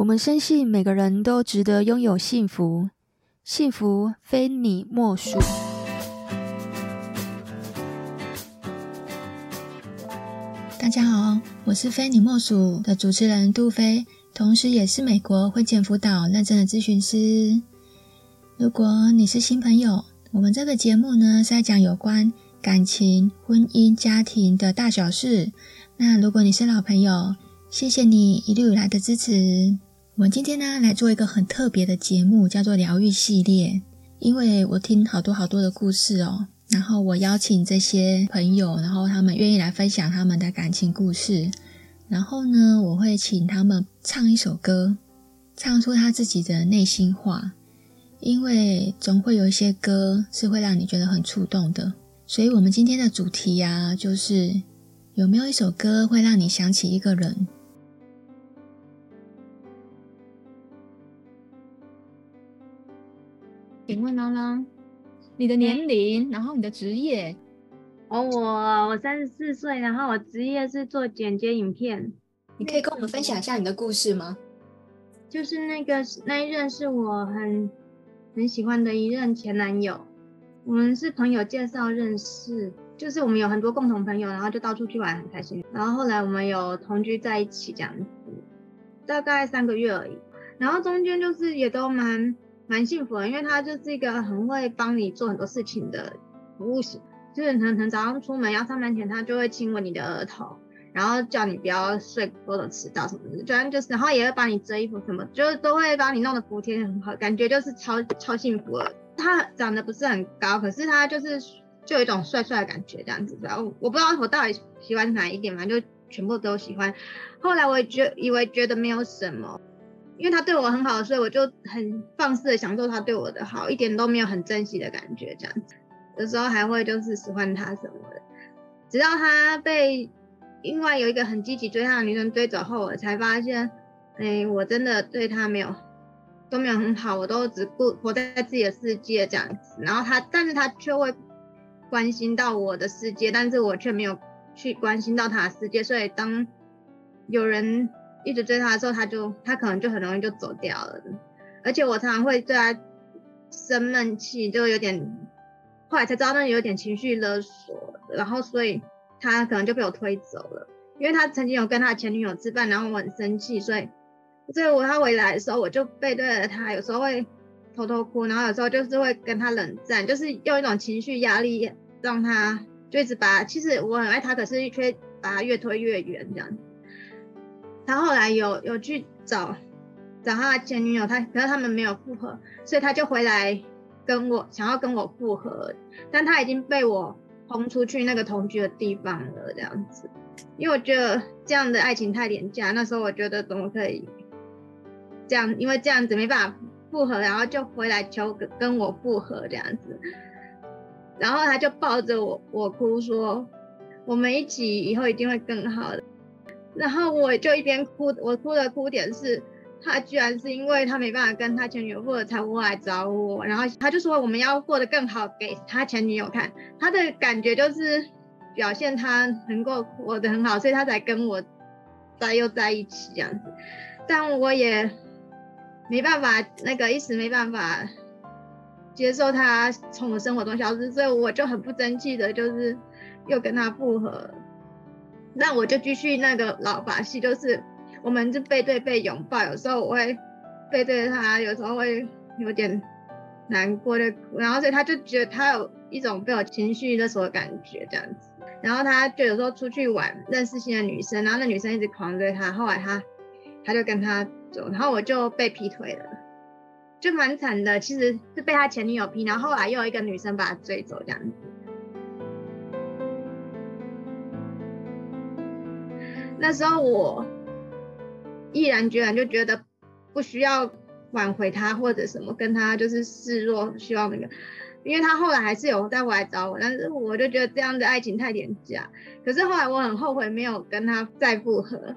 我们深信每个人都值得拥有幸福，幸福非你莫属。大家好，我是非你莫属的主持人杜菲，同时也是美国婚前辅导认证的咨询师。如果你是新朋友，我们这个节目呢是在讲有关感情、婚姻、家庭的大小事。那如果你是老朋友，谢谢你一路以来的支持。我们今天呢来做一个很特别的节目，叫做疗愈系列。因为我听好多好多的故事哦，然后我邀请这些朋友，然后他们愿意来分享他们的感情故事。然后呢，我会请他们唱一首歌，唱出他自己的内心话。因为总会有一些歌是会让你觉得很触动的。所以我们今天的主题呀，就是有没有一首歌会让你想起一个人？请问郎朗，你的年龄，然后你的职业？哦，我我三十四岁，然后我职业是做剪接影片。你可以跟我们分享一下你的故事吗？就是那个那一任是我很很喜欢的一任前男友，我们是朋友介绍认识，就是我们有很多共同朋友，然后就到处去玩，很开心。然后后来我们有同居在一起这样子，大概三个月而已。然后中间就是也都蛮。蛮幸福的，因为他就是一个很会帮你做很多事情的服务型，就是可能早上出门要上班前，他就会亲吻你的额头，然后叫你不要睡过头迟到什么的，就就是，然后也会帮你折衣服什么，就是都会帮你弄得服帖很好，感觉就是超超幸福了。他长得不是很高，可是他就是就有一种帅帅的感觉这样子，然后我不知道我到底喜欢哪一点，反正就全部都喜欢。后来我也觉以为觉得没有什么。因为他对我很好，所以我就很放肆的享受他对我的好，一点都没有很珍惜的感觉，这样子。有时候还会就是喜欢他什么的。直到他被另外有一个很积极追他的女生追走后，我才发现，哎，我真的对他没有都没有很好，我都只顾活在自己的世界这样子。然后他，但是他却会关心到我的世界，但是我却没有去关心到他的世界。所以当有人。一直追他的时候，他就他可能就很容易就走掉了，而且我常常会对他生闷气，就有点，后来才知道那有点情绪勒索，然后所以他可能就被我推走了，因为他曾经有跟他前女友吃饭，然后我很生气，所以所以我他回来的时候，我就背对着他，有时候会偷偷哭，然后有时候就是会跟他冷战，就是用一种情绪压力让他就一直把，其实我很爱他，可是却把他越推越远这样。他后来有有去找找他前女友，他可是他们没有复合，所以他就回来跟我想要跟我复合，但他已经被我轰出去那个同居的地方了，这样子，因为我觉得这样的爱情太廉价，那时候我觉得怎么可以这样，因为这样子没办法复合，然后就回来求跟我复合这样子，然后他就抱着我我哭说，我们一起以后一定会更好的。然后我就一边哭，我哭的哭点是，他居然是因为他没办法跟他前女友复合才过来找我，然后他就说我们要过得更好给他前女友看，他的感觉就是表现他能够活得很好，所以他才跟我在又在一起这样子，但我也没办法，那个一时没办法接受他从我生活中消失，所以我就很不争气的，就是又跟他复合。那我就继续那个老把戏，就是我们就背对背拥抱，有时候我会背对着他，有时候会有点难过的，然后所以他就觉得他有一种被我情绪勒索的感觉这样子，然后他就有时候出去玩，认识新的女生，然后那女生一直狂追他，后来他他就跟他走，然后我就被劈腿了，就蛮惨的，其实是被他前女友劈，然后后来又有一个女生把他追走这样子。那时候我毅然决然就觉得不需要挽回他或者什么，跟他就是示弱，希望那个，因为他后来还是有再回来找我，但是我就觉得这样的爱情太廉价。可是后来我很后悔没有跟他再复合，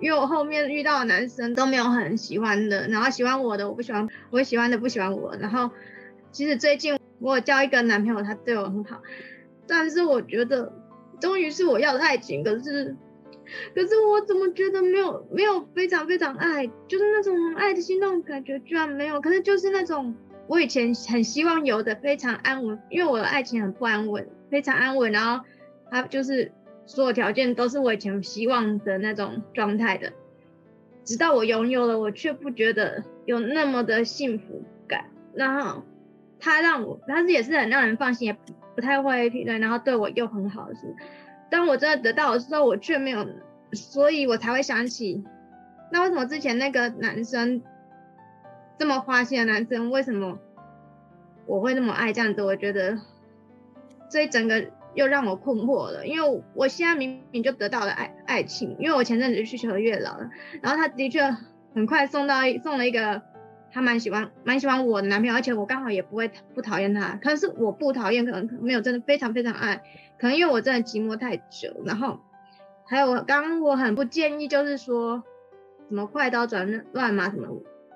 因为我后面遇到的男生都没有很喜欢的，然后喜欢我的我不喜欢，我喜欢的不喜欢我。然后其实最近我有交一个男朋友，他对我很好，但是我觉得终于是我要的爱情，可是。可是我怎么觉得没有没有非常非常爱，就是那种爱的心动感觉居然没有，可是就是那种我以前很希望有的非常安稳，因为我的爱情很不安稳，非常安稳，然后他就是所有条件都是我以前希望的那种状态的，直到我拥有了，我却不觉得有那么的幸福感。然后他让我，他是也是很让人放心，也不太会劈腿，然后对我又很好是，当我真的得到的时候，我却没有，所以我才会想起。那为什么之前那个男生这么花心的男生，为什么我会那么爱这样子？我觉得这一整个又让我困惑了，因为我现在明明就得到了爱爱情，因为我前阵子去求月老了，然后他的确很快送到送了一个他蛮喜欢蛮喜欢我的男朋友，而且我刚好也不会不讨厌他，可是我不讨厌，可能没有真的非常非常爱，可能因为我真的寂寞太久，然后还有我刚刚我很不建议就是说。什么快刀斩乱麻什么？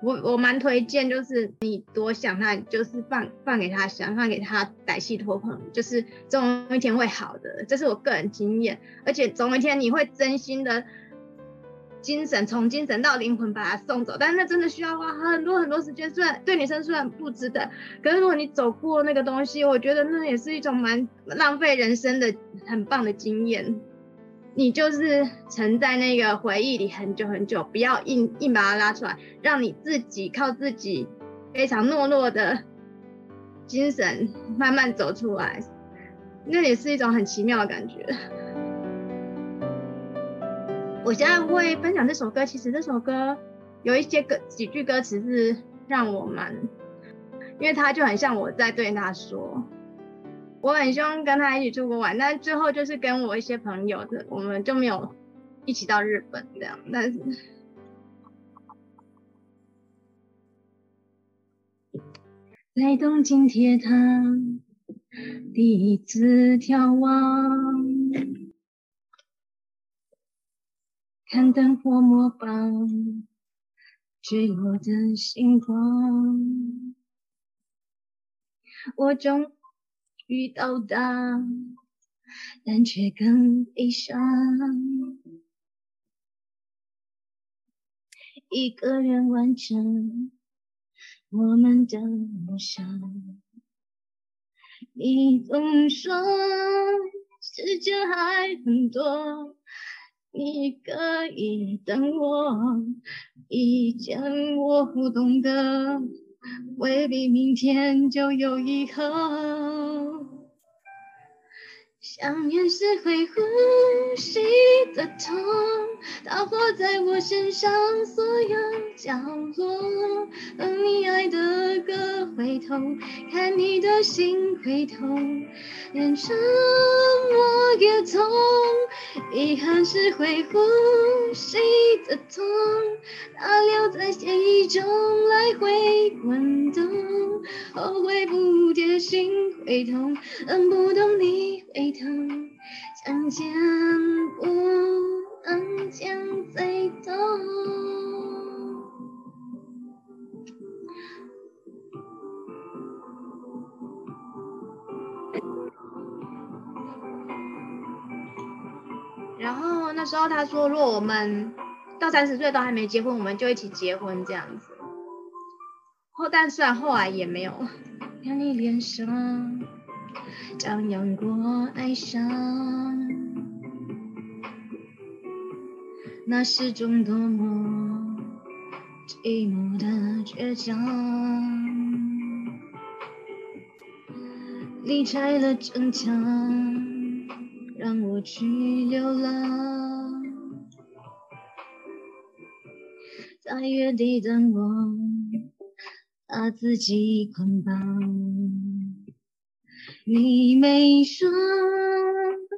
我我蛮推荐，就是你多想他，就是放放给他想，放给他歹戏拖棚，就是总有一天会好的，这是我个人经验。而且总有一天你会真心的精神从精神到灵魂把他送走，但是那真的需要花很多很多时间。虽然对女生虽然不值得，可是如果你走过那个东西，我觉得那也是一种蛮浪费人生的很棒的经验。你就是沉在那个回忆里很久很久，不要硬硬把它拉出来，让你自己靠自己非常懦弱的精神慢慢走出来，那也是一种很奇妙的感觉。我现在会分享这首歌，其实这首歌有一些歌几句歌词是让我蛮，因为他就很像我在对他说。我很希望跟他一起出国玩，但最后就是跟我一些朋友的，我们就没有一起到日本这样。但是，在东京铁塔第一次眺望，看灯火模仿坠落的星光，我终。于到达，但却更悲伤。一个人完成我们的梦想。你总说时间还很多，你可以等我，以前我不懂得。未必明天就有以后。想念是会呼吸的痛，它活在我身上所有角落。等你爱的歌回头，看你的心回头，连沉默也痛。遗憾是会呼吸的痛，它留在记忆中来回滚动。后悔不贴心会痛，恨不懂你回头，相见不能见最痛。然后那时候他说，如果我们到三十岁都还没结婚，我们就一起结婚这样子。后但虽然后来也没有。看你脸上张扬过哀伤，那是种多么寂寞的倔强。你拆了城墙，让我去流浪，在原地等我。把自己捆绑，你没说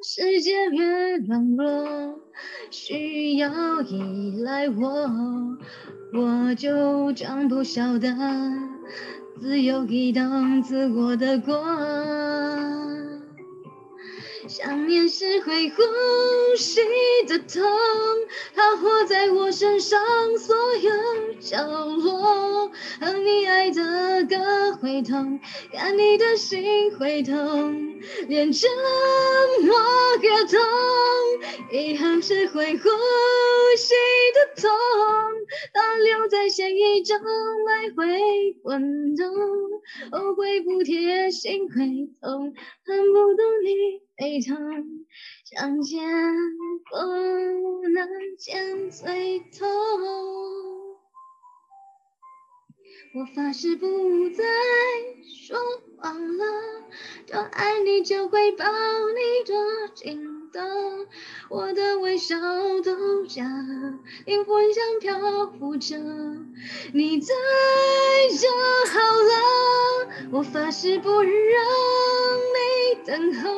世界越冷落，需要依赖我，我就装不晓得自由移动自我的光。想念是会呼吸的痛，它活在我身上所有角落。和你爱的歌会痛，看你的心会痛，连沉默也痛，遗憾是会呼吸的痛，它留在血液中来回滚动，后悔不贴心会痛，恨不懂你悲痛。相见不能见最痛，我发誓不再说谎了，多爱你就会抱你多紧的，我的微笑都假，灵魂像漂浮着，你在就好了，我发誓不让你等候。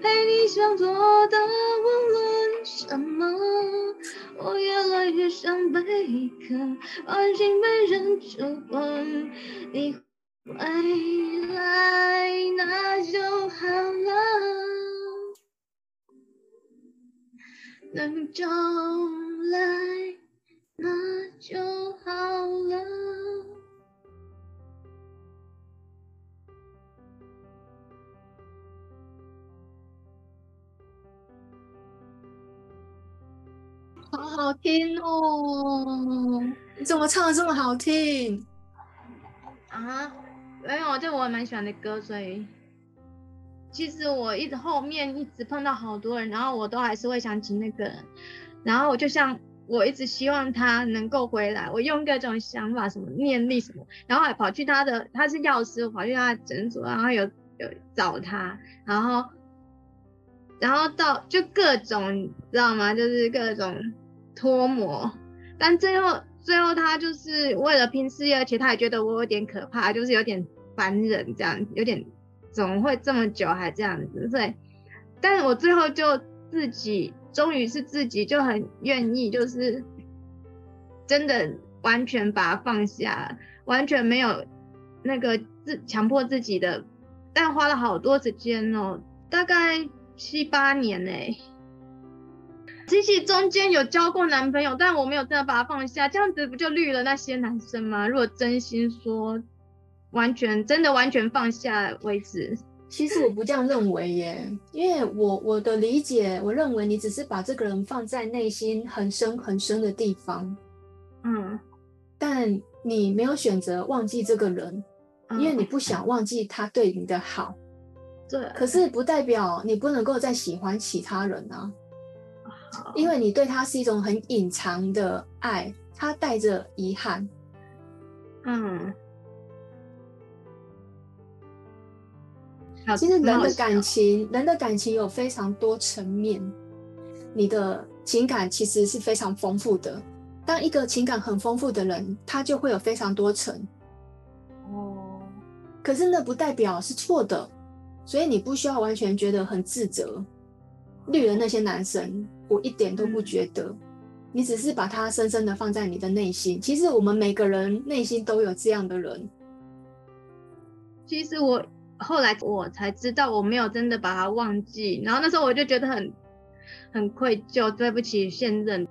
陪你想做的无论什么，我越来越像贝壳，安心被人触碰。你回来那就好了，能重来那就好了。好好听哦！你怎么唱的这么好听啊？没有，这我蛮喜欢的歌，所以其实我一直后面一直碰到好多人，然后我都还是会想起那个人，然后我就像我一直希望他能够回来，我用各种想法，什么念力什么，然后还跑去他的，他是药师，我跑去他的诊所，然后有有找他，然后然后到就各种，你知道吗？就是各种。脱模，但最后最后他就是为了拼事业，而且他也觉得我有点可怕，就是有点烦人这样，有点怎么会这么久还这样子？所以，但我最后就自己终于是自己就很愿意，就是真的完全把它放下，完全没有那个自强迫自己的，但花了好多时间哦，大概七八年呢。其实中间有交过男朋友，但我没有真的把他放下，这样子不就绿了那些男生吗？如果真心说，完全真的完全放下为止，其实我不这样认为耶，因为我我的理解，我认为你只是把这个人放在内心很深很深的地方，嗯，但你没有选择忘记这个人，因为你不想忘记他对你的好，对、嗯，可是不代表你不能够再喜欢其他人啊。因为你对他是一种很隐藏的爱，他带着遗憾。嗯，其实人的感情，人的感情有非常多层面，你的情感其实是非常丰富的。当一个情感很丰富的人，他就会有非常多层。哦，可是那不代表是错的，所以你不需要完全觉得很自责。绿的那些男生。我一点都不觉得，嗯、你只是把他深深的放在你的内心。其实我们每个人内心都有这样的人。其实我后来我才知道，我没有真的把他忘记。然后那时候我就觉得很很愧疚，对不起现任。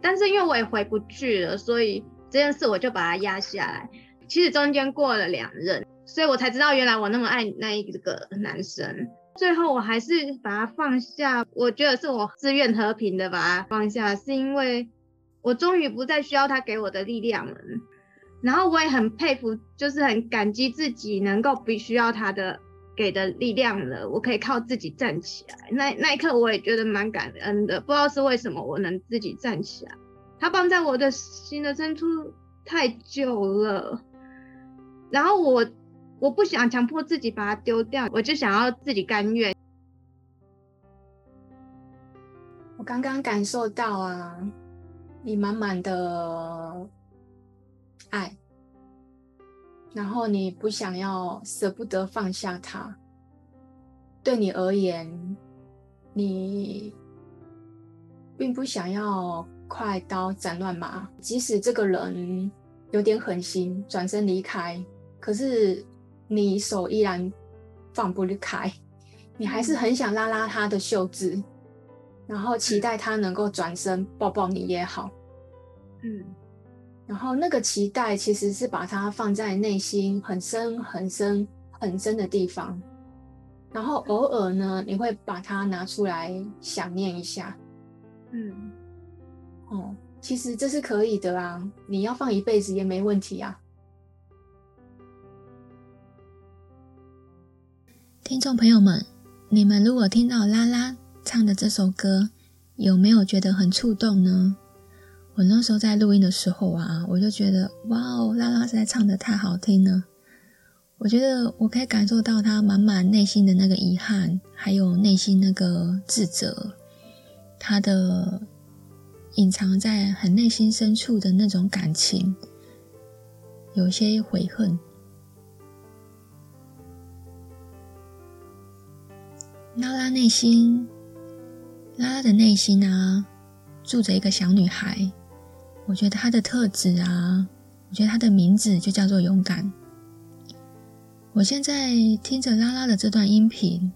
但是因为我也回不去了，所以这件事我就把它压下来。其实中间过了两任，所以我才知道原来我那么爱那一个男生。最后我还是把它放下，我觉得是我自愿和平的把它放下，是因为我终于不再需要他给我的力量了。然后我也很佩服，就是很感激自己能够不需要他的给的力量了，我可以靠自己站起来。那那一刻我也觉得蛮感恩的，不知道是为什么我能自己站起来。他放在我的心的深处太久了，然后我。我不想强迫自己把它丢掉，我就想要自己甘愿。我刚刚感受到啊，你满满的爱，然后你不想要舍不得放下它。对你而言，你并不想要快刀斩乱麻，即使这个人有点狠心，转身离开，可是。你手依然放不开，你还是很想拉拉他的袖子，然后期待他能够转身抱抱你也好。嗯，然后那个期待其实是把它放在内心很深很深很深的地方，然后偶尔呢，你会把它拿出来想念一下。嗯，哦，其实这是可以的啊，你要放一辈子也没问题啊。听众朋友们，你们如果听到拉拉唱的这首歌，有没有觉得很触动呢？我那时候在录音的时候啊，我就觉得哇哦，拉拉实在唱得太好听了。我觉得我可以感受到他满满内心的那个遗憾，还有内心那个自责，他的隐藏在很内心深处的那种感情，有些悔恨。拉拉内心，拉拉的内心啊，住着一个小女孩。我觉得他的特质啊，我觉得他的名字就叫做勇敢。我现在听着拉拉的这段音频，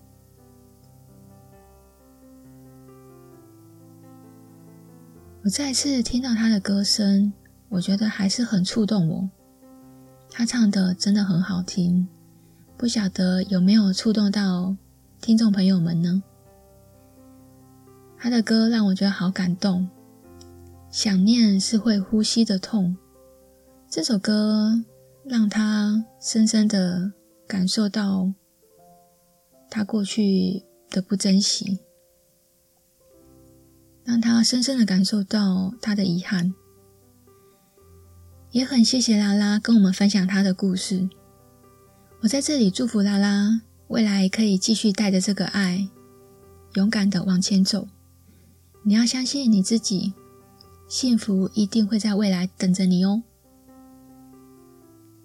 我再次听到他的歌声，我觉得还是很触动我。他唱的真的很好听，不晓得有没有触动到听众朋友们呢？他的歌让我觉得好感动。想念是会呼吸的痛。这首歌让他深深的感受到他过去的不珍惜，让他深深的感受到他的遗憾。也很谢谢拉拉跟我们分享他的故事。我在这里祝福拉拉，未来可以继续带着这个爱，勇敢的往前走。你要相信你自己。幸福一定会在未来等着你哦。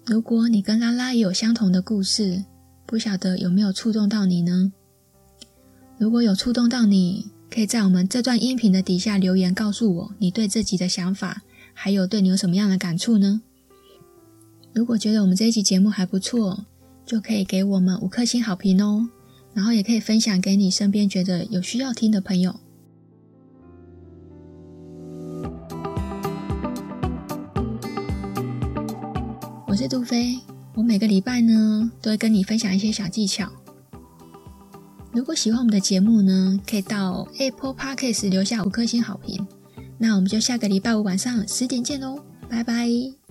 如果你跟拉拉也有相同的故事，不晓得有没有触动到你呢？如果有触动到你，可以在我们这段音频的底下留言告诉我你对自己的想法，还有对你有什么样的感触呢？如果觉得我们这一集节目还不错，就可以给我们五颗星好评哦。然后也可以分享给你身边觉得有需要听的朋友。杜飞，我每个礼拜呢都会跟你分享一些小技巧。如果喜欢我们的节目呢，可以到 Apple Podcast 留下五颗星好评。那我们就下个礼拜五晚上十点见喽，拜拜。